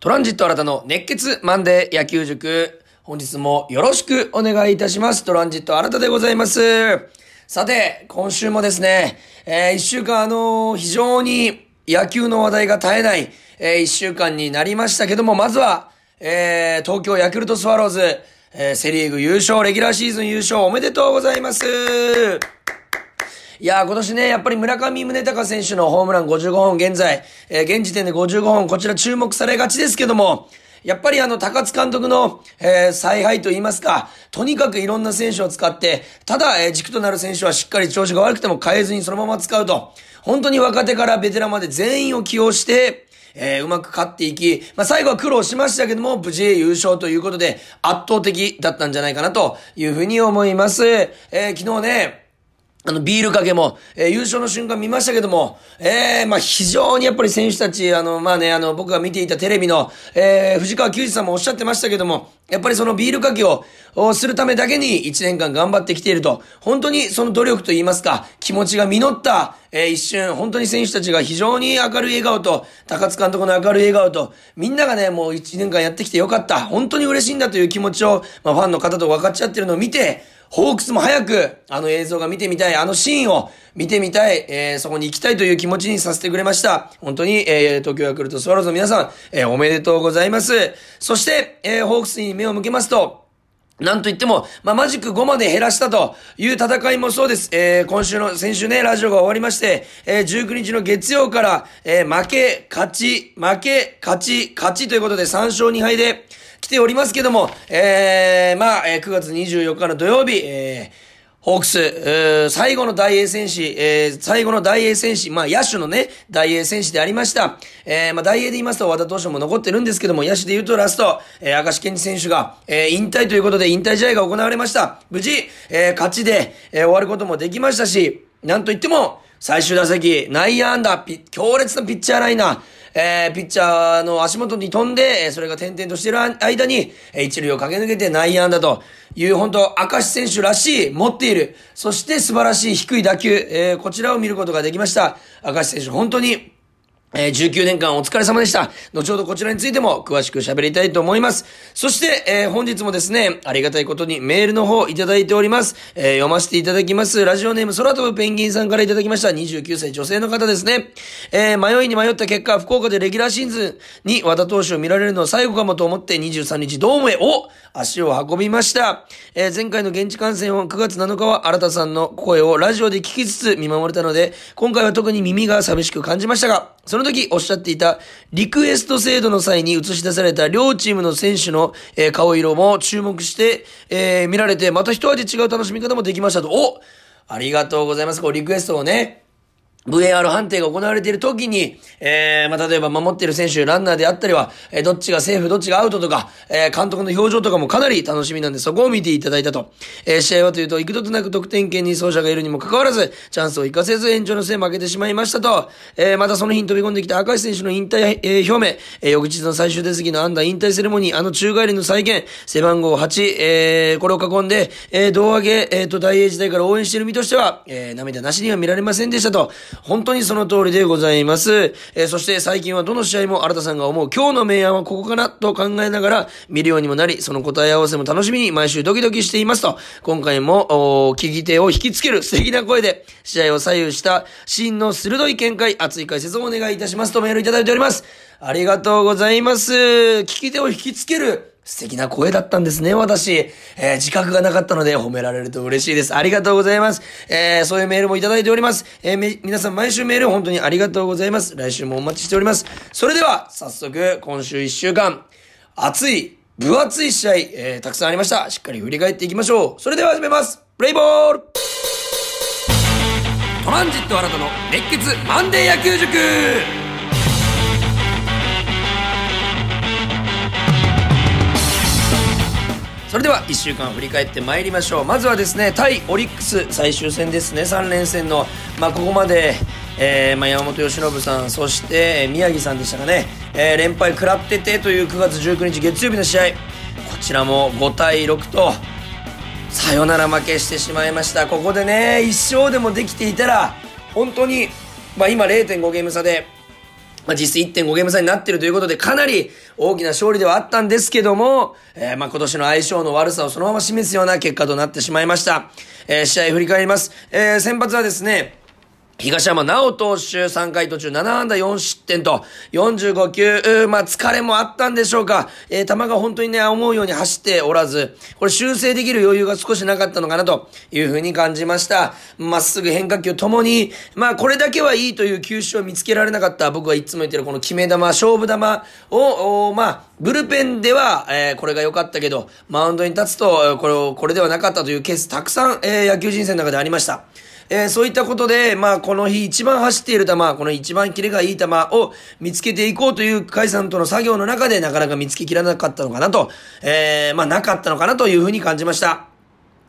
トランジット新たの熱血マンデー野球塾。本日もよろしくお願いいたします。トランジット新たでございます。さて、今週もですね、えー、一週間あのー、非常に野球の話題が絶えない、えー、一週間になりましたけども、まずは、えー、東京ヤクルトスワローズ、えー、セリーグ優勝、レギュラーシーズン優勝おめでとうございます。いやー、今年ね、やっぱり村上宗隆選手のホームラン55本現在、えー、現時点で55本、こちら注目されがちですけども、やっぱりあの、高津監督の、えー、采配と言いますか、とにかくいろんな選手を使って、ただ、えー、軸となる選手はしっかり調子が悪くても変えずにそのまま使うと、本当に若手からベテランまで全員を起用して、えー、うまく勝っていき、まあ、最後は苦労しましたけども、無事優勝ということで、圧倒的だったんじゃないかなというふうに思います。えー、昨日ね、あの、ビールかけも、えー、優勝の瞬間見ましたけども、ええー、まあ、非常にやっぱり選手たち、あの、まあね、あの、僕が見ていたテレビの、えー、藤川球児さんもおっしゃってましたけども、やっぱりそのビールかけを、するためだけに1年間頑張ってきていると、本当にその努力と言いますか、気持ちが実った、えー、一瞬、本当に選手たちが非常に明るい笑顔と、高津監督の明るい笑顔と、みんながね、もう1年間やってきてよかった、本当に嬉しいんだという気持ちを、まあ、ファンの方と分かっちゃってるのを見て、ホークスも早く、あの映像が見てみたい、あのシーンを見てみたい、えー、そこに行きたいという気持ちにさせてくれました。本当に、えー、東京ヤクルトスワローズの皆さん、えー、おめでとうございます。そして、えー、ホークスに目を向けますと、なんと言っても、まあ、マジック5まで減らしたという戦いもそうです。えー、今週の、先週ね、ラジオが終わりまして、えー、19日の月曜から、えー、負け、勝ち、負け、勝ち、勝ちということで3勝2敗で、ておりますけども、えー、まあ、えー、9月24日の土曜日、えー、ホークス、最後の大英戦士、えー、最後の大英戦士、まあ野手のね、大英戦士でありました。えー、まあ大英で言いますと和田投手も残ってるんですけども、野手で言うとラスト、えー、明石健二選手が、えー、引退ということで引退試合が行われました。無事、えー、勝ちで、えー、終わることもできましたし、なんと言っても、最終打席、内野安打、強烈なピッチャーライナー、えー、ピッチャーの足元に飛んで、それが点々としてる間に、一塁を駆け抜けて内野安打という、本当明石選手らしい、持っている、そして素晴らしい低い打球、えー、こちらを見ることができました。明石選手、本当に、えー、19年間お疲れ様でした。後ほどこちらについても詳しく喋りたいと思います。そして、えー、本日もですね、ありがたいことにメールの方いただいております。えー、読ませていただきます。ラジオネーム空飛ぶペンギンさんからいただきました。29歳女性の方ですね。え、迷いに迷った結果、福岡でレギュラーシーズンに和田投手を見られるのは最後かもと思って23日ドームへお足を運びました。え、前回の現地観戦を9月7日は新田さんの声をラジオで聞きつつ見守れたので、今回は特に耳が寂しく感じましたが、その時おっしゃっていたリクエスト制度の際に映し出された両チームの選手の、えー、顔色も注目して、えー、見られて、また一味違う楽しみ方もできましたと。おありがとうございます。こうリクエストをね、VAR 判定が行われている時に、えー、まあ、例えば守っている選手、ランナーであったりは、えー、どっちがセーフ、どっちがアウトとか、えー、監督の表情とかもかなり楽しみなんで、そこを見ていただいたと。えー、試合はというと、幾度となく得点圏に走者がいるにもかかわらず、チャンスを生かせず延長の末負けてしまいましたと。えー、またその日に飛び込んできた赤石選手の引退、えー、表明、えー、翌日の最終手席の安打引退セレモニー、あの宙返りの再現、背番号8、えー、これを囲んで、えー、胴上げ、えー、と、大英時代から応援している身としては、えー、涙なしには見られませんでしたと。本当にその通りでございます。えー、そして最近はどの試合も新田さんが思う今日の明暗はここかなと考えながら見るようにもなり、その答え合わせも楽しみに毎週ドキドキしていますと、今回も、聞き手を引きつける素敵な声で試合を左右した真の鋭い見解、熱い解説をお願いいたしますとメールいただいております。ありがとうございます。聞き手を引きつける素敵な声だったんですね、私。えー、自覚がなかったので褒められると嬉しいです。ありがとうございます。えー、そういうメールもいただいております。えー、皆さん毎週メール本当にありがとうございます。来週もお待ちしております。それでは、早速、今週一週間、熱い、分厚い試合、えー、たくさんありました。しっかり振り返っていきましょう。それでは始めます。プレイボールトランジット新たの熱血マンデー野球塾それでは1週間振り返ってまいりましょう。まずはですね対オリックス最終戦ですね。3連戦の、まあ、ここまで、えーまあ、山本由伸さんそして宮城さんでしたかね、えー、連敗食らっててという9月19日月曜日の試合。こちらも5対6とサヨナラ負けしてしまいました。ここでね1勝でもできていたら本当に、まあ、今0.5ゲーム差でまあ、実質1.5ゲーム差になってるということで、かなり大きな勝利ではあったんですけども、えー、まあ、今年の相性の悪さをそのまま示すような結果となってしまいました。えー、試合振り返ります。えー、先発はですね、東山直投手3回途中7安打4失点と45球、まあ疲れもあったんでしょうか。えー、球が本当にね、思うように走っておらず、これ修正できる余裕が少しなかったのかなというふうに感じました。まっすぐ変化球ともに、まあこれだけはいいという球種を見つけられなかった僕はいつも言ってるこの決め球、勝負球を、まあ、ブルペンでは、えー、これが良かったけど、マウンドに立つと、これを、これではなかったというケースたくさん、えー、野球人生の中でありました。えー、そういったことで、まあ、この日一番走っている球、この一番キレがいい球を見つけていこうという甲斐さんとの作業の中でなかなか見つけきらなかったのかなと、えー、まあ、なかったのかなというふうに感じました。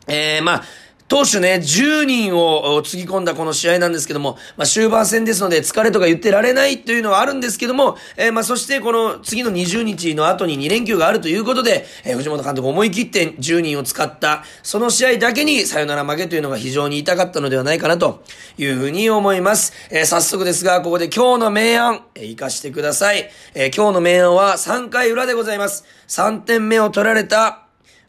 えー、まあ、投手ね、10人をつぎ込んだこの試合なんですけども、まあ、終盤戦ですので疲れとか言ってられないというのはあるんですけども、えー、まあ、そしてこの次の20日の後に2連休があるということで、えー、藤本監督思い切って10人を使った、その試合だけにサヨナラ負けというのが非常に痛かったのではないかなというふうに思います。えー、早速ですが、ここで今日の明暗、えー、活かしてください。え、今日の明暗は3回裏でございます。3点目を取られた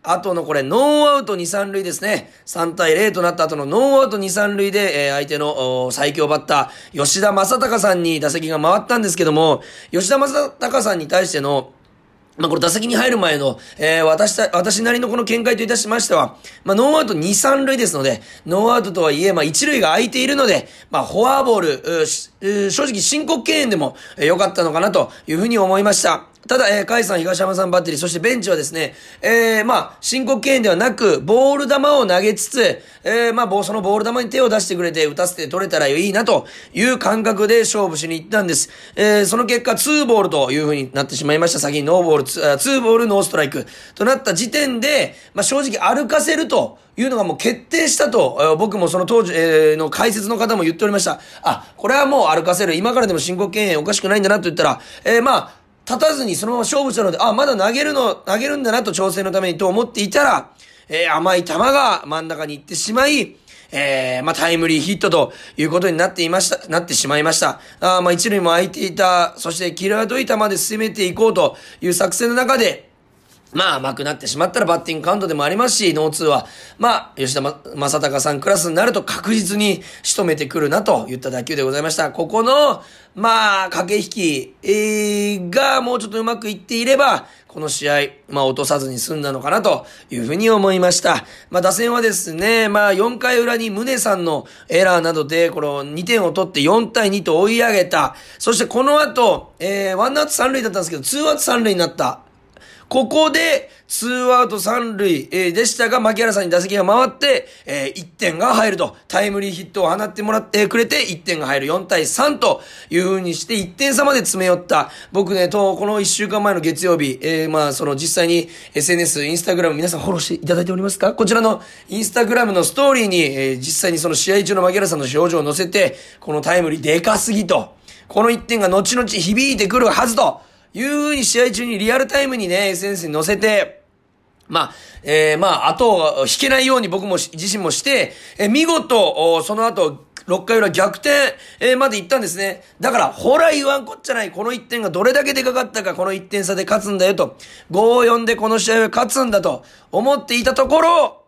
あとのこれ、ノーアウト2、3塁ですね。3対0となった後のノーアウト2、3塁で、えー、相手の最強バッター、吉田正尚さんに打席が回ったんですけども、吉田正尚さんに対しての、まあ、これ打席に入る前の、えー、私た、私なりのこの見解といたしましては、まあ、ノーアウト2、3塁ですので、ノーアウトとはいえ、まあ、1塁が空いているので、まあ、フォアボール、正直申告敬遠でも良かったのかなというふうに思いました。ただ、えー、甲斐さん、東浜さんバッテリー、そしてベンチはですね、えー、まあ、申告敬遠ではなく、ボール球を投げつつ、えー、まあ、そのボール球に手を出してくれて、打たせて取れたらいいな、という感覚で勝負しに行ったんです。えー、その結果、ツーボールという風になってしまいました。先にノーボール、ツーボール、ノーストライクとなった時点で、まあ、正直歩かせると、いうのがもう決定したと、僕もその当時、えー、の解説の方も言っておりました。あ、これはもう歩かせる。今からでも申告敬遠おかしくないんだなと言ったら、えー、まあ、立たずにそのまま勝負したので、あ、まだ投げるの、投げるんだなと調整のためにと思っていたら、えー、甘い球が真ん中に行ってしまい、えー、まあ、タイムリーヒットということになっていました、なってしまいました。あまあ、一塁も空いていた、そしてキラードイタまで攻めていこうという作戦の中で、まあ甘くなってしまったらバッティングカウントでもありますし、ノーツーは、まあ、吉田正尚さんクラスになると確実に仕留めてくるなといった打球でございました。ここの、まあ、駆け引き、えー、がもうちょっとうまくいっていれば、この試合、まあ落とさずに済んだのかなというふうに思いました。まあ打線はですね、まあ4回裏に宗さんのエラーなどで、この2点を取って4対2と追い上げた。そしてこの後、えー、1アウト3塁だったんですけど、2アウト3塁になった。ここで、ツーアウト三塁、えー、でしたが、牧原さんに打席が回って、えー、1点が入ると、タイムリーヒットを放ってもらってくれて、1点が入る4対3という風にして、1点差まで詰め寄った。僕ね、と、この1週間前の月曜日、えー、まあ、その実際に SNS、インスタグラム皆さんフォローしていただいておりますか？こちらのインスタグラムのストーリーに、えー、実際にその試合中の牧原さんの表情を載せて、このタイムリーでかすぎと、この1点が後々響いてくるはずと、いう風に試合中にリアルタイムにね、SNS に載せて、まあ、えー、まあ、後を引けないように僕も自身もして、えー、見事、その後、6回裏逆転、えー、まで行ったんですね。だから、ほら言わんこっちゃない。この1点がどれだけでかかったか、この1点差で勝つんだよと。5-4でこの試合は勝つんだと思っていたところ、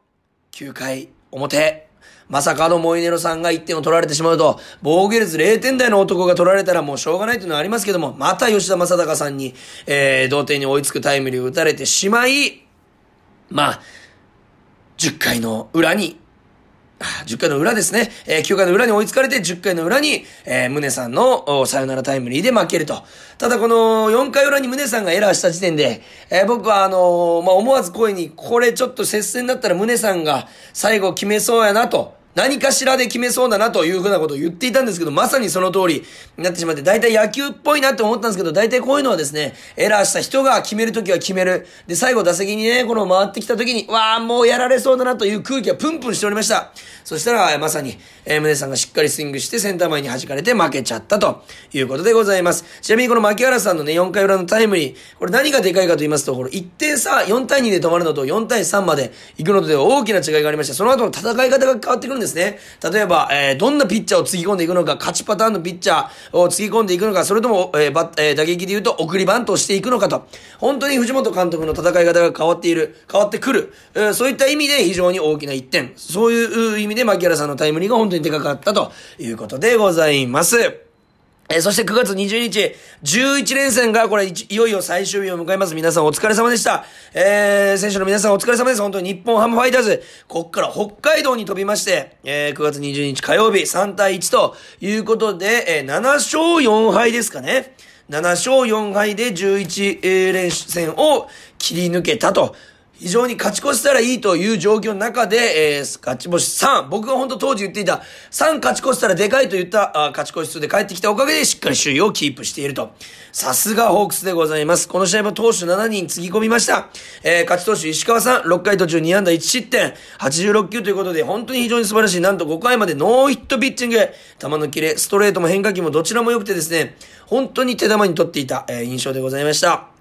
9回表、まさかのモイネロさんが1点を取られてしまうと、防御率0点台の男が取られたらもうしょうがないというのはありますけども、また吉田正尚さんに、えー、同点に追いつくタイムリーを打たれてしまい、まあ、10回の裏に10回の裏ですね。えー、9回の裏に追いつかれて、10回の裏に、えー、宗さんのサヨナラタイムリーで負けると。ただこの4回裏に宗さんがエラーした時点で、えー、僕はあのー、まあ、思わず声に、これちょっと接戦だったら宗さんが最後決めそうやなと。何かしらで決めそうだなというふうなことを言っていたんですけど、まさにその通りになってしまって、大体野球っぽいなって思ったんですけど、大体こういうのはですね、エラーした人が決めるときは決める。で、最後打席にね、この回ってきたときに、わあもうやられそうだなという空気がプンプンしておりました。そしたら、まさに、えー、宗さんがしっかりスイングしてセンター前に弾かれて負けちゃったということでございます。ちなみにこの牧原さんのね、4回裏のタイムリー、これ何がでかいかと言いますと、これ1点差、4対2で止まるのと4対3まで行くのとでは大きな違いがありまして、その後の戦い方が変わってくるんですですね。例えば、えー、どんなピッチャーをつぎ込んでいくのか、勝ちパターンのピッチャーをつぎ込んでいくのか、それとも、えー、バえー、打撃で言うと送りバントをしていくのかと、本当に藤本監督の戦い方が変わっている、変わってくる、えー、そういった意味で非常に大きな一点、そういう意味で牧原さんのタイムリーが本当にでかかったということでございます。えー、そして9月20日、11連戦がこれいよいよ最終日を迎えます。皆さんお疲れ様でした。えー、選手の皆さんお疲れ様です。本当に日本ハムファイターズ、こっから北海道に飛びまして、えー、9月20日火曜日3対1ということで、えー、7勝4敗ですかね。7勝4敗で11連戦を切り抜けたと非常に勝ち越したらいいという状況の中で、えー、勝ち星3、僕が本当当時言っていた、3勝ち越したらでかいと言ったあ勝ち越し数で帰ってきたおかげでしっかり首位をキープしていると。さすがホークスでございます。この試合も投手7人つぎ込みました。えー、勝ち投手石川さん、6回途中2安打1失点、86球ということで、本当に非常に素晴らしい。なんと5回までノーヒットピッチング。球のキレ、ストレートも変化球もどちらも良くてですね、本当に手玉に取っていた、えー、印象でございました。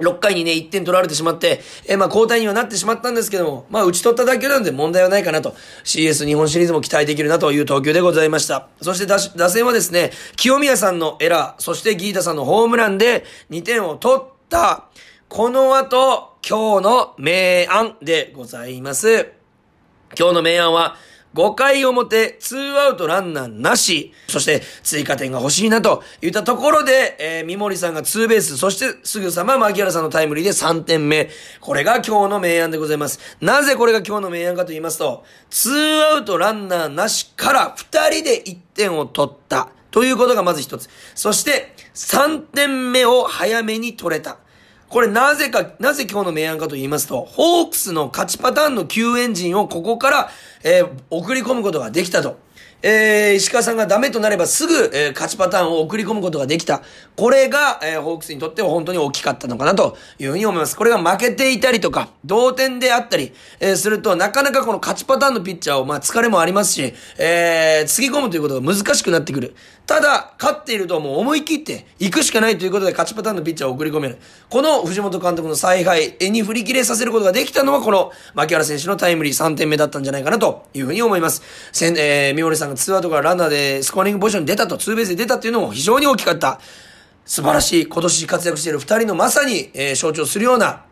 6回にね、1点取られてしまって、えー、まあ、交代にはなってしまったんですけども、まあ、打ち取っただけなんで問題はないかなと。CS 日本シリーズも期待できるなという投球でございました。そして打、打線はですね、清宮さんのエラー、そしてギータさんのホームランで2点を取った、この後、今日の明暗でございます。今日の明暗は、5回表、ツーアウトランナーなし、そして追加点が欲しいなと言ったところで、えー、三森さんがツーベース、そしてすぐさま牧原さんのタイムリーで3点目。これが今日の明暗でございます。なぜこれが今日の明暗かと言いますと、ツーアウトランナーなしから2人で1点を取った。ということがまず一つ。そして、3点目を早めに取れた。これなぜか、なぜ今日の明暗かと言いますと、ホークスの勝ちパターンの救援陣をここから、えー、送り込むことができたと。えー、石川さんがダメとなればすぐ、えー、勝ちパターンを送り込むことができた。これが、えー、ホークスにとっては本当に大きかったのかなというふうに思います。これが負けていたりとか、同点であったり、えー、すると、なかなかこの勝ちパターンのピッチャーを、まあ、疲れもありますし、えー、つぎ込むということが難しくなってくる。ただ、勝っているともう思い切って行くしかないということで勝ちパターンのピッチャーを送り込める。この藤本監督の采配に振り切れさせることができたのは、この牧原選手のタイムリー3点目だったんじゃないかなというふうに思います。せん、えー、三森さんのツーアウトからランナーでスコアリングポジションに出たと、ツーベースで出たっていうのも非常に大きかった。素晴らしい、今年活躍している二人のまさに、えー、象徴するような、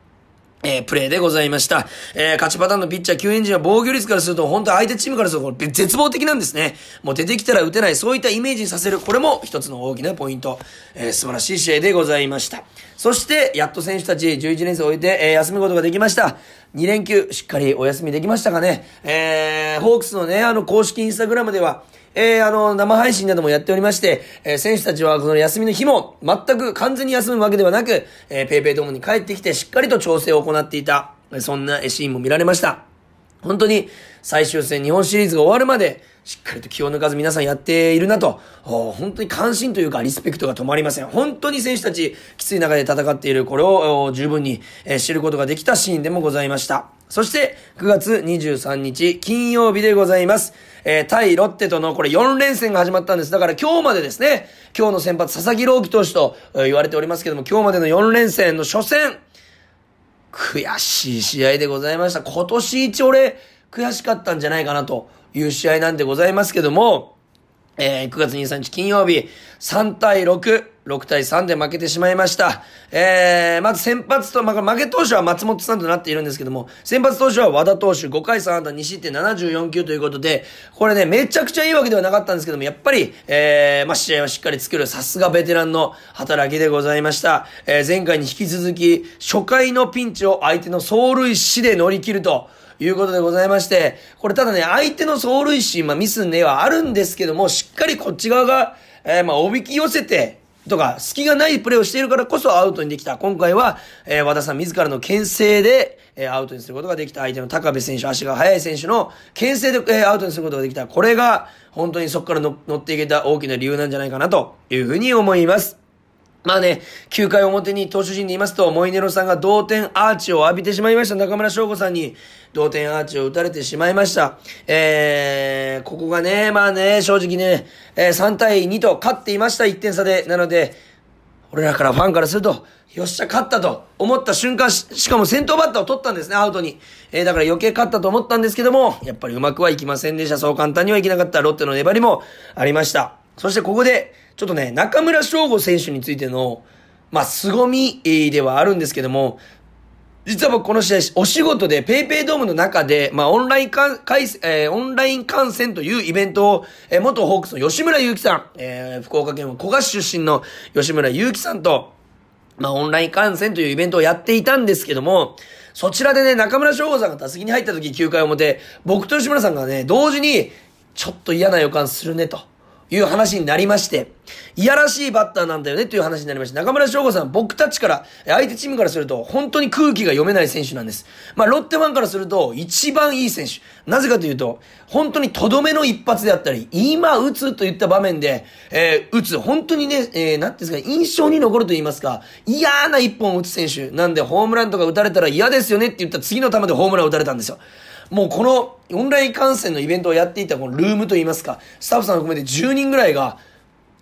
えー、プレーでございました。えー、勝ちパターンのピッチャー、救援陣は防御率からすると、本当相手チームからすると、絶望的なんですね。もう出てきたら打てない、そういったイメージにさせる、これも一つの大きなポイント。えー、素晴らしい試合でございました。そして、やっと選手たち11年生を終えて、えー、休むことができました。2連休、しっかりお休みできましたかね。えー、ホークスのね、あの、公式インスタグラムでは、えー、あの、生配信などもやっておりまして、えー、選手たちはこの休みの日も、全く完全に休むわけではなく、えー、ペイペイドームに帰ってきて、しっかりと調整を行っていた、そんなシーンも見られました。本当に、最終戦日本シリーズが終わるまで、しっかりと気を抜かず皆さんやっているなと、本当に関心というかリスペクトが止まりません。本当に選手たち、きつい中で戦っている、これを十分に知ることができたシーンでもございました。そして、9月23日、金曜日でございます。えー、対ロッテとのこれ4連戦が始まったんです。だから今日までですね、今日の先発佐々木朗希投手と言われておりますけども、今日までの4連戦の初戦、悔しい試合でございました。今年一俺、悔しかったんじゃないかなという試合なんでございますけども、えー、9月23日金曜日、3対6、6対3で負けてしまいました。えー、まず先発と、まあ、負け投手は松本さんとなっているんですけども、先発投手は和田投手、5回3安打2失点74球ということで、これね、めちゃくちゃいいわけではなかったんですけども、やっぱり、えー、まあ、試合はしっかり作る、さすがベテランの働きでございました。えー、前回に引き続き、初回のピンチを相手の走塁死で乗り切ると、いうことでございまして、これただね、相手の走塁心、まあミスねはあるんですけども、しっかりこっち側が、えー、まあおびき寄せて、とか、隙がないプレーをしているからこそアウトにできた。今回は、えー、和田さん自らの牽制で、えー、アウトにすることができた。相手の高部選手、足が速い選手の牽制で、えー、アウトにすることができた。これが、本当にそこから乗っていけた大きな理由なんじゃないかなというふうに思います。まあね、9回表に投手陣にいますと、モイネロさんが同点アーチを浴びてしまいました。中村翔吾さんに同点アーチを打たれてしまいました。えー、ここがね、まあね、正直ね、えー、3対2と勝っていました、1点差で。なので、俺らからファンからすると、よっしゃ、勝ったと思った瞬間し、しかも先頭バッターを取ったんですね、アウトに。えー、だから余計勝ったと思ったんですけども、やっぱりうまくはいきませんでした。そう簡単にはいけなかったロッテの粘りもありました。そしてここで、ちょっとね、中村翔吾選手についての、まあ、凄みではあるんですけども、実は僕この試合、お仕事で PayPay ドームの中で、まあ、オンラインか回、えー、オンライン観戦というイベントを、えー、元ホークスの吉村祐樹さん、えー、福岡県古賀市出身の吉村祐樹さんと、まあ、オンライン観戦というイベントをやっていたんですけども、そちらでね、中村翔吾さんが打席に入った時9回表、僕と吉村さんがね、同時に、ちょっと嫌な予感するねと。いう話になりまして、いやらしいバッターなんだよねという話になりまして、中村翔吾さん、僕たちから、相手チームからすると、本当に空気が読めない選手なんです。まあ、ロッテファンからすると、一番いい選手。なぜかというと、本当にとどめの一発であったり、今打つといった場面で、えー、打つ、本当にね、えー、なんていうんですか、印象に残ると言いますか、嫌な一本を打つ選手。なんで、ホームランとか打たれたら嫌ですよねって言った次の球でホームラン打たれたんですよ。もうこのオンライン観戦のイベントをやっていたこのルームといいますか、スタッフさん含めて10人ぐらいが、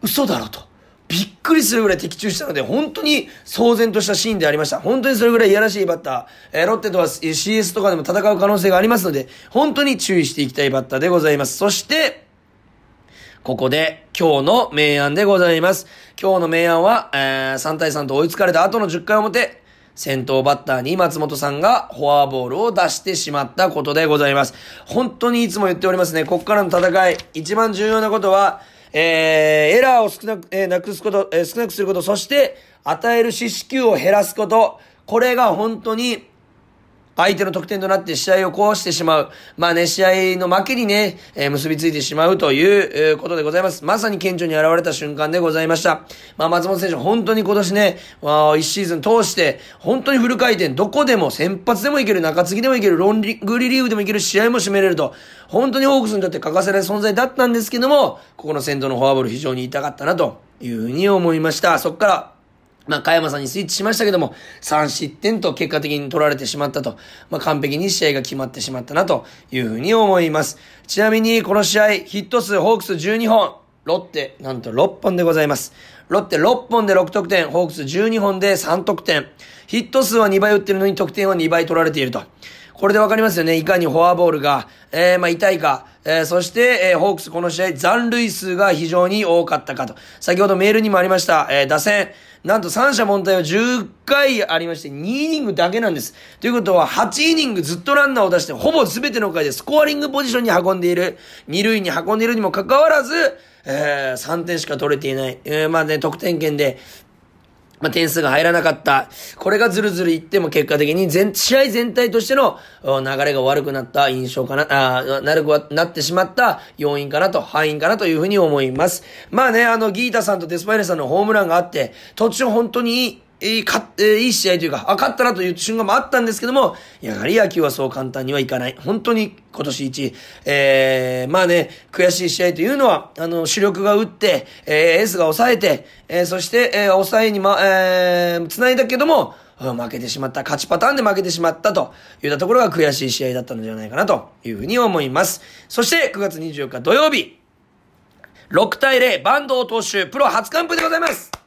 嘘だろと。びっくりするぐらい的中したので、本当に騒然としたシーンでありました。本当にそれぐらいいやらしいバッター、えー、ロッテとは CS とかでも戦う可能性がありますので、本当に注意していきたいバッターでございます。そして、ここで今日の明暗でございます。今日の明暗は、えー、3対3と追いつかれた後の10回表、先頭バッターに松本さんがフォアボールを出してしまったことでございます。本当にいつも言っておりますね。ここからの戦い、一番重要なことは、えー、エラーを少なく、えー、なくすこと、えー、少なくすること、そして、与える四死球を減らすこと、これが本当に相手の得点となって試合を壊してしまう。まあね、試合の負けにね、えー、結びついてしまうという、ことでございます。まさに顕著に現れた瞬間でございました。まあ松本選手、本当に今年ね、まあ、一シーズン通して、本当にフル回転、どこでも先発でもいける、中継ぎでもいける、ロンリグリリーフでもいける、試合も締めれると、本当にホークスにとって欠かせない存在だったんですけども、ここの先頭のフォアボール非常に痛かったなというふうに思いました。そこから、まあ、加山さんにスイッチしましたけども、3失点と結果的に取られてしまったと、まあ、完璧に試合が決まってしまったなというふうに思います。ちなみに、この試合、ヒット数、ホークス12本、ロッテ、なんと6本でございます。ロッテ6本で6得点、ホークス12本で3得点。ヒット数は2倍打ってるのに得点は2倍取られていると。これでわかりますよね。いかにフォアボールが、えー、まあ、痛いか。えー、そして、えー、ホークスこの試合残塁数が非常に多かったかと。先ほどメールにもありました、えー、打線。なんと三者問題は10回ありまして、2イニングだけなんです。ということは、8イニングずっとランナーを出して、ほぼ全ての回でスコアリングポジションに運んでいる、2塁に運んでいるにもかかわらず、えー、3点しか取れていない。えー、まあね、得点圏で、まあ、点数が入らなかった。これがずるずるいっても結果的に全、試合全体としての流れが悪くなった印象かな、あなるくなってしまった要因かなと、敗因かなというふうに思います。まあね、あの、ギータさんとデスパイネさんのホームランがあって、途中本当に、いいか、えー、いい試合というか、あ、勝ったなという瞬間もあったんですけども、やはり野球はそう簡単にはいかない。本当に今年一、えー、まあね、悔しい試合というのは、あの、主力が打って、えー、エースが抑えて、えー、そして、えー、抑えにま、えー、繋いだけども、負けてしまった、勝ちパターンで負けてしまったといったところが悔しい試合だったのではないかなというふうに思います。そして9月24日土曜日、6対0、バンド投手、プロ初完封でございます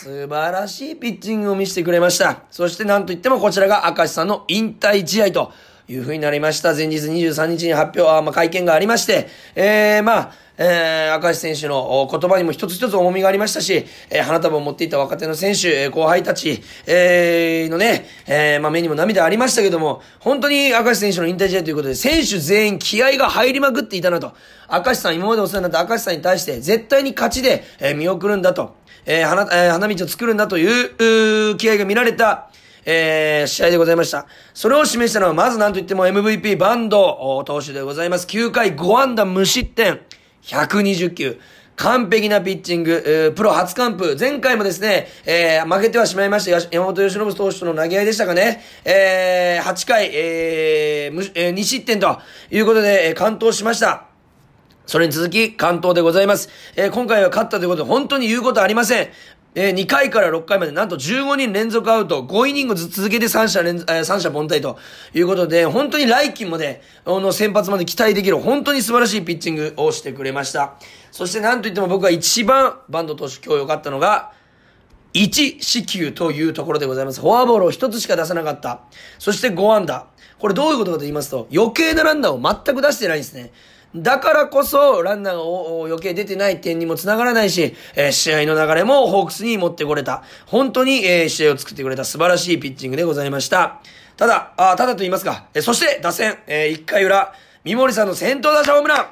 素晴らしいピッチングを見せてくれました。そしてなんといってもこちらが明石さんの引退試合という風になりました。前日23日に発表、あまあ、会見がありまして、えー、まあ、えー、明石選手の言葉にも一つ一つ重みがありましたし、えー、花束を持っていた若手の選手え、後輩たち、えー、のね、えー、まあ、目にも涙ありましたけども、本当に明石選手の引退試合ということで、選手全員気合が入りまくっていたなと。明石さん、今までお世話になった明石さんに対して、絶対に勝ちで、えー、見送るんだと。えー、花、えー、花道を作るんだという、う気合が見られた、えー、試合でございました。それを示したのは、まず何と言っても MVP バンド投手でございます。9回5安打無失点、120球。完璧なピッチング、え、プロ初完封。前回もですね、えー、負けてはしまいました。山本由伸投手との投げ合いでしたかね。えー、8回、えー、えー、2失点ということで、えー、完投しました。それに続き、関東でございます。えー、今回は勝ったということで、本当に言うことありません。えー、2回から6回までなんと15人連続アウト、5イニングず続けて3者連、えー、三者凡退ということで、本当に来季まで、あの先発まで期待できる、本当に素晴らしいピッチングをしてくれました。そしてなんといっても僕が一番バンド投手今日良かったのが、1四球というところでございます。フォアボールを1つしか出さなかった。そして5安打。これどういうことかと言いますと、余計なランナーを全く出してないんですね。だからこそ、ランナーが余計出てない点にも繋がらないし、えー、試合の流れもホークスに持ってこれた。本当に、えー、試合を作ってくれた素晴らしいピッチングでございました。ただ、あただと言いますか、えー、そして打線、えー、1回裏、三森さんの先頭打者ホームラン。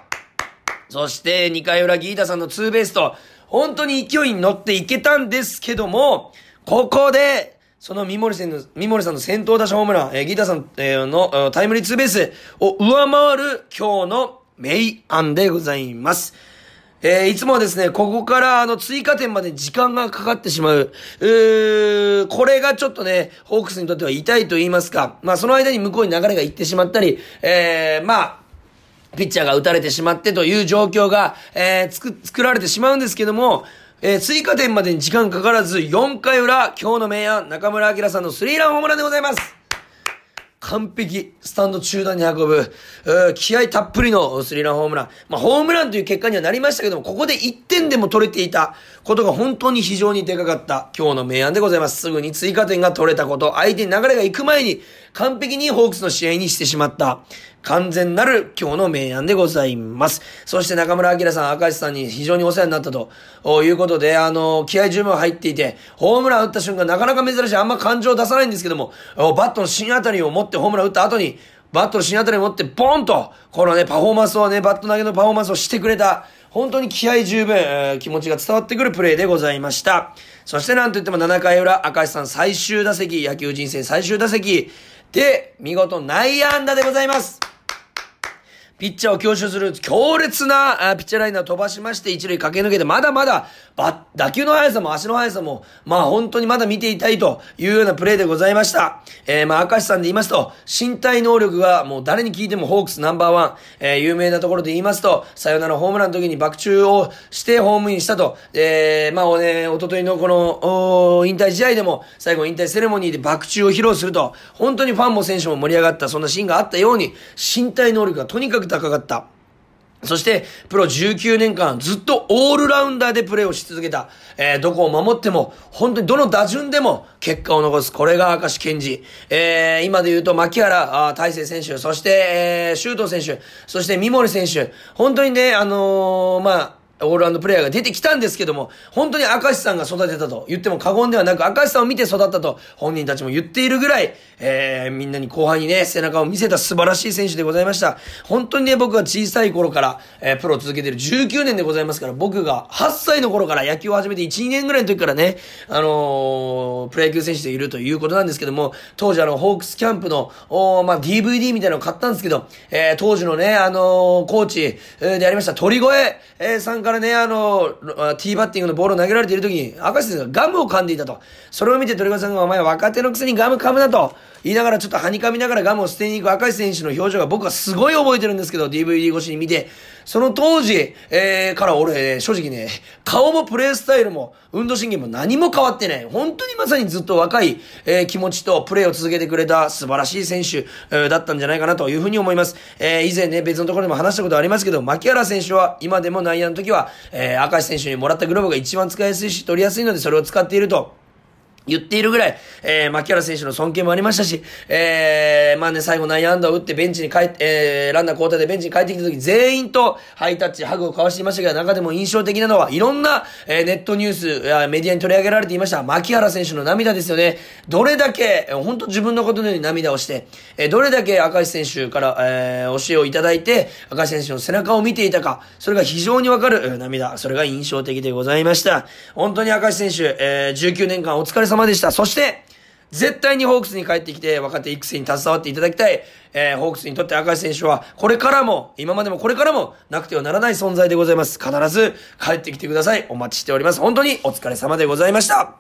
そして2回裏、ギータさんのツーベースと、本当に勢いに乗っていけたんですけども、ここで、その三森さんの、三森さんの先頭打者ホームラン、えー、ギータさん、えー、のタイムリーツーベースを上回る今日の明暗でございます。えー、いつもはですね、ここからあの追加点まで時間がかかってしまう。うーこれがちょっとね、ホークスにとっては痛いと言いますか。まあその間に向こうに流れが行ってしまったり、えー、まあ、ピッチャーが打たれてしまってという状況が、えー、作、作られてしまうんですけども、えー、追加点までに時間かからず、4回裏、今日の明暗、中村明さんのスリーランホームランでございます。完璧、スタンド中段に運ぶ、気合たっぷりのスリランホームラン。まあ、ホームランという結果にはなりましたけども、ここで1点でも取れていたことが本当に非常にでかかった今日の明暗でございます。すぐに追加点が取れたこと、相手に流れが行く前に完璧にホークスの試合にしてしまった。完全なる今日の明暗でございます。そして中村明さん、赤石さんに非常にお世話になったということで、あの、気合十分入っていて、ホームラン打った瞬間なかなか珍しい、あんま感情を出さないんですけども、バットの芯あたりを持ってホームラン打った後に、バットの芯あたりを持ってボンと、このね、パフォーマンスをね、バット投げのパフォーマンスをしてくれた、本当に気合十分、えー、気持ちが伝わってくるプレーでございました。そしてなんといっても7回裏、赤石さん最終打席、野球人生最終打席で、見事内野安打でございます。ピッチャーを強襲する強烈なピッチャーライナーを飛ばしまして一塁駆け抜けてまだまだ打球の速さも足の速さもまあ本当にまだ見ていたいというようなプレーでございました。えー、まあ明石さんで言いますと身体能力がもう誰に聞いてもホークスナンバーワン、えー、有名なところで言いますとさよならホームランの時に爆中をしてホームインしたと、えー、まあね、おとといのこの引退試合でも最後引退セレモニーで爆中を披露すると本当にファンも選手も盛り上がったそんなシーンがあったように身体能力がとにかく高かった。そして、プロ19年間ずっとオールラウンダーでプレーをし続けた。えー、どこを守っても、本当にどの打順でも結果を残す。これが明石健治。えー、今で言うと、牧原大成選手、そして、えー、周東選手、そして三森選手。本当にね、あのー、まあ、オールランドプレイヤーが出てきたんですけども、本当に明石さんが育てたと言っても過言ではなく、明石さんを見て育ったと本人たちも言っているぐらい、えー、みんなに後半にね、背中を見せた素晴らしい選手でございました。本当にね、僕が小さい頃から、えー、プロを続けてる19年でございますから、僕が8歳の頃から野球を始めて1、2年ぐらいの時からね、あのー、プロ野球選手でいるということなんですけども、当時あの、ホークスキャンプの、おまあ、DVD みたいなのを買ったんですけど、えー、当時のね、あのー、コーチ、えー、でありました鳥越、えー、さんからね、あの、ティーバッティングのボールを投げられている時に、赤石選手がガムを噛んでいたと。それを見て鳥川さんが、お前若手のくせにガム噛むなと。言いながらちょっとはにかみながらガムを捨てに行く赤石選手の表情が僕はすごい覚えてるんですけど、DVD 越しに見て、その当時、えー、から俺、正直ね、顔もプレースタイルも、運動神経も何も変わってない。本当にまさにずっと若い、えー、気持ちとプレーを続けてくれた素晴らしい選手、えー、だったんじゃないかなというふうに思います。えー、以前ね、別のところでも話したことありますけど、牧原選手は今でも内野の時は、えー、赤石選手にもらったグローブが一番使いやすいし、取りやすいのでそれを使っていると。言っているぐらい、えー、牧原選手の尊敬もありましたし、えー、まあね、最後内野安打を打ってベンチに帰って、えー、ランナー交代でベンチに帰ってきた時、全員とハイタッチ、ハグを交わしていましたけど、中でも印象的なのは、いろんな、えー、ネットニュースやメディアに取り上げられていました、牧原選手の涙ですよね。どれだけ、本当自分のことのように涙をして、えー、どれだけ赤石選手から、えー、教えをいただいて、赤石選手の背中を見ていたか、それが非常にわかる、涙、それが印象的でございました。本当に赤石選手、えー、19年間お疲れ様でした。そして、絶対にホークスに帰ってきて若手育成に携わっていただきたい。えー、ホークスにとって赤石選手は、これからも、今までもこれからも、なくてはならない存在でございます。必ず帰ってきてください。お待ちしております。本当にお疲れ様でございました。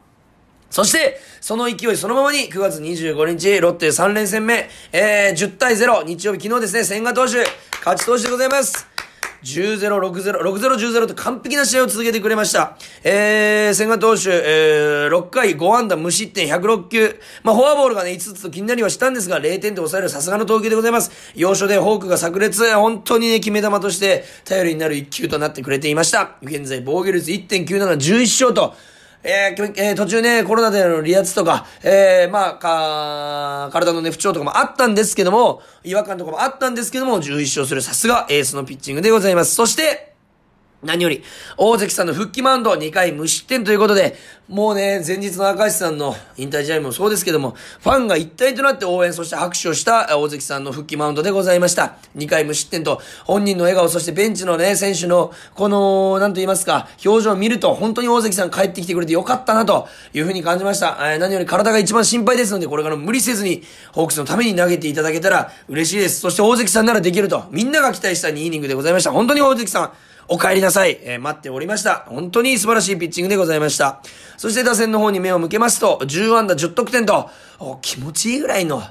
そして、その勢いそのままに9月25日、ロッテ3連戦目、えー、10対0、日曜日昨日ですね、千賀投手、勝ち投手でございます。10-0、6-0、6-0、10-0と完璧な試合を続けてくれました。えー、千賀投手、えー、6回5安打無失点106球。まあ、フォアボールがね、5つと気になりはしたんですが、0点で抑えるさすがの投球でございます。要所でホークが炸裂、本当にね、決め球として頼りになる1球となってくれていました。現在、防御率1.97、11勝と、えーえー、途中ね、コロナでの離脱とか、えー、まあ、か、体のね、不調とかもあったんですけども、違和感とかもあったんですけども、11勝するさすがエースのピッチングでございます。そして、何より、大関さんの復帰マウンド2回無失点ということで、もうね、前日の赤石さんの引退試合もそうですけども、ファンが一体となって応援、そして拍手をした大関さんの復帰マウンドでございました。2回無失点と、本人の笑顔、そしてベンチのね、選手の、この、なんと言いますか、表情を見ると、本当に大関さん帰ってきてくれてよかったな、というふうに感じました。えー、何より体が一番心配ですので、これから無理せずに、ホークスのために投げていただけたら嬉しいです。そして大関さんならできると、みんなが期待した2イニングでございました。本当に大関さん、お帰りなさい。えー、待っておりました。本当に素晴らしいピッチングでございました。そして打線の方に目を向けますと、10安打10得点と、気持ちいいぐらいの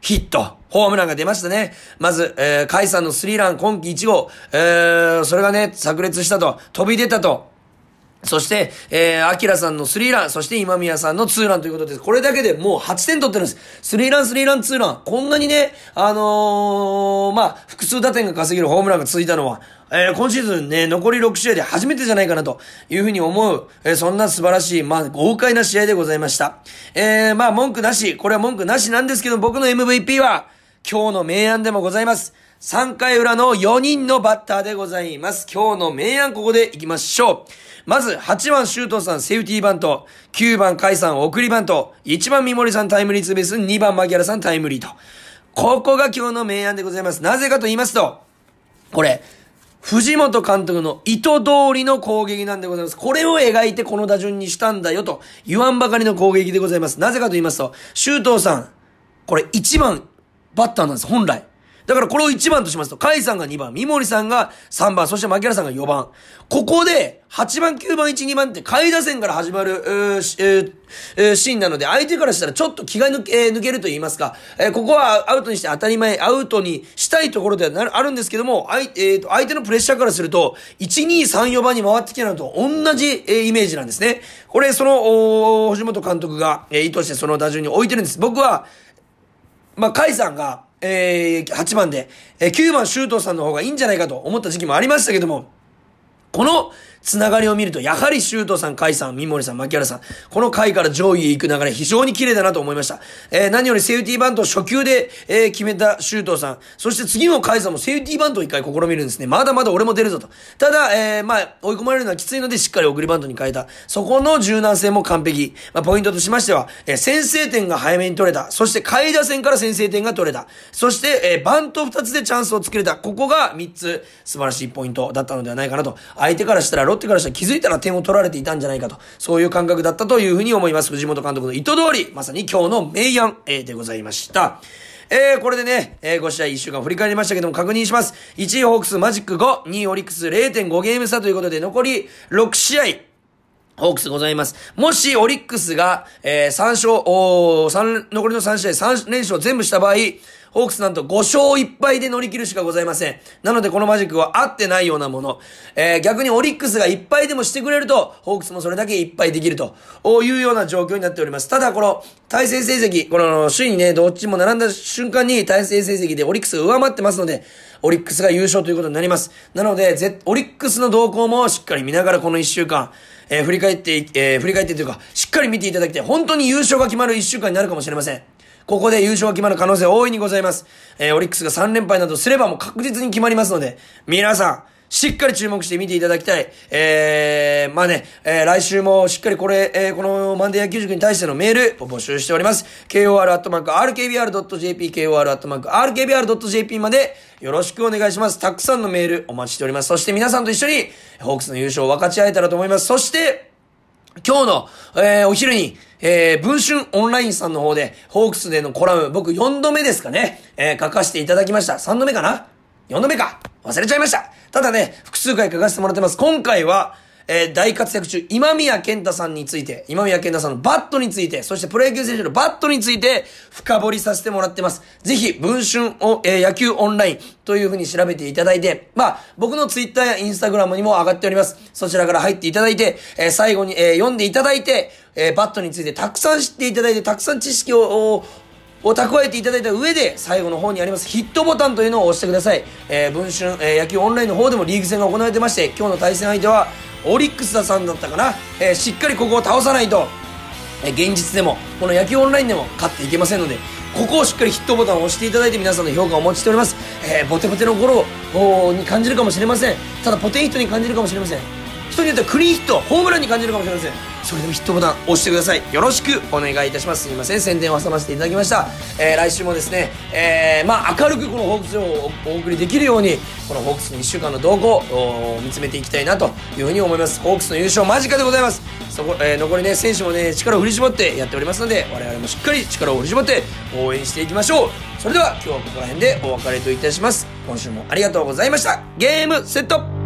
ヒット、ホームランが出ましたね。まず、えー、カイさんのスリーラン今季1号、えー、それがね、炸裂したと、飛び出たと、そして、えー、アキラさんのスリーラン、そして今宮さんのツーランということです。これだけでもう8点取ってるんです。スリーラン、スリーラン、ツーラン。こんなにね、あのー、まあ、複数打点が稼げるホームランが続いたのは、えー、今シーズンね、残り6試合で初めてじゃないかなというふうに思う、えー、そんな素晴らしい、まあ、豪快な試合でございました。えー、まあ、文句なし、これは文句なしなんですけど、僕の MVP は、今日の明暗でもございます。3回裏の4人のバッターでございます。今日の明暗ここで行きましょう。まず、8番周東さんセーフティーバント、9番甲斐さん送りバント、1番三森さんタイムリーツーベース、2番牧原さんタイムリーと。ここが今日の明暗でございます。なぜかと言いますと、これ、藤本監督の意図通りの攻撃なんでございます。これを描いてこの打順にしたんだよと言わんばかりの攻撃でございます。なぜかと言いますと、周東さん、これ1番バッターなんです、本来。だからこれを1番としますと、甲斐さんが2番、三森さんが3番、そして牧原さんが4番。ここで、8番、9番、1、2番って下位打線から始まる、えーえー、シーンなので、相手からしたらちょっと気が抜け,、抜けると言いますか、えー、ここはアウトにして当たり前、アウトにしたいところではなるあるんですけども、相,、えー、相手のプレッシャーからすると、1、2、3、4番に回ってきたのと同じ、え、イメージなんですね。これ、その、藤本監督が、え、意図してその打順に置いてるんです。僕は、まあ、甲斐さんが、えー、8番で、えー、9番周東さんの方がいいんじゃないかと思った時期もありましたけども、このつながりを見ると、やはり周東さん、甲斐さん、三森さん、牧原さん、この回から上位へ行く流れ、非常に綺麗だなと思いました。えー、何よりセーフティーバントを初球で、えー、決めた周東さん、そして次の甲斐さんもセーフティーバントを一回試みるんですね。まだまだ俺も出るぞと。ただ、えー、まあ、追い込まれるのはきついので、しっかり送りバントに変えた。そこの柔軟性も完璧。まあ、ポイントとしましては、えー、先制点が早めに取れた。そして、下位打線から先制点が取れた。そして、えー、バント2つでチャンスを作れた。ここが3つ素晴らしいポイントだったのではないかなと。相手からしたら、ロッテからしたら気づいたら点を取られていたんじゃないかと、そういう感覚だったというふうに思います。藤本監督の意図通り、まさに今日の明暗、えー、でございました。えー、これでね、えー、5試合1週間振り返りましたけども確認します。1位ホークスマジック5、2位オリックス0.5ゲーム差ということで残り6試合、ホークスございます。もし、オリックスが、えー、3勝、お3、残りの3試合3連勝全部した場合、ホークスなんと5勝1敗で乗り切るしかございません。なのでこのマジックは合ってないようなもの。えー、逆にオリックスが1敗でもしてくれると、ホークスもそれだけ1敗できるというような状況になっております。ただこの対戦成績、この首位にね、どっちも並んだ瞬間に対戦成績でオリックスが上回ってますので、オリックスが優勝ということになります。なので、ぜオリックスの動向もしっかり見ながらこの1週間、えー、振り返って、えー、振り返ってというか、しっかり見ていただきたい。本当に優勝が決まる1週間になるかもしれません。ここで優勝が決まる可能性大いにございます。えー、オリックスが3連敗などすればもう確実に決まりますので、皆さん、しっかり注目して見ていただきたい。えー、まあね、えー、来週もしっかりこれ、えー、このマンデー野球塾に対してのメールを募集しております。kor.rkbr.jp、kor.rkbr.jp までよろしくお願いします。たくさんのメールお待ちしております。そして皆さんと一緒に、ホークスの優勝を分かち合えたらと思います。そして、今日の、えー、お昼に、えー、文春オンラインさんの方で、ホークスでのコラム、僕4度目ですかね、えー、書かせていただきました。3度目かな ?4 度目か忘れちゃいました。ただね、複数回書かせてもらってます。今回は、えー、大活躍中、今宮健太さんについて、今宮健太さんのバットについて、そしてプロ野球選手のバットについて、深掘りさせてもらってます。ぜひ、文春を、えー、野球オンラインという風に調べていただいて、まあ、僕のツイッターやインスタグラムにも上がっております。そちらから入っていただいて、えー、最後に、えー、読んでいただいて、えー、バットについてたくさん知っていただいて、たくさん知識を、を蓄えていただいた上で、最後の方にありますヒットボタンというのを押してください。えー、文春、えー、野球オンラインの方でもリーグ戦が行われてまして、今日の対戦相手は、オリックスださんだったかな、えーしっかりここを倒さないと、えー現実でも、この野球オンラインでも勝っていけませんので、ここをしっかりヒットボタンを押していただいて皆さんの評価をお待ちしております。えーボテボテの頃に感じるかもしれません。ただポテンヒットに感じるかもしれません。人によってはクリーンヒット、ホームランに感じるかもしれません。それでもヒットボタン押してください。よろしくお願いいたします。すみません、宣伝を挟ませていただきました。えー来週もですね、えーまあ明るくこのホークスをおお送りできるように、このホークスの1週間の動向を見つめていきたいなというふうに思います。ホークスの優勝間近でございます。そこ、えー残りね、選手もね、力を振り絞ってやっておりますので、我々もしっかり力を振り絞って応援していきましょう。それでは今日はここら辺でお別れといたします。今週もありがとうございました。ゲームセット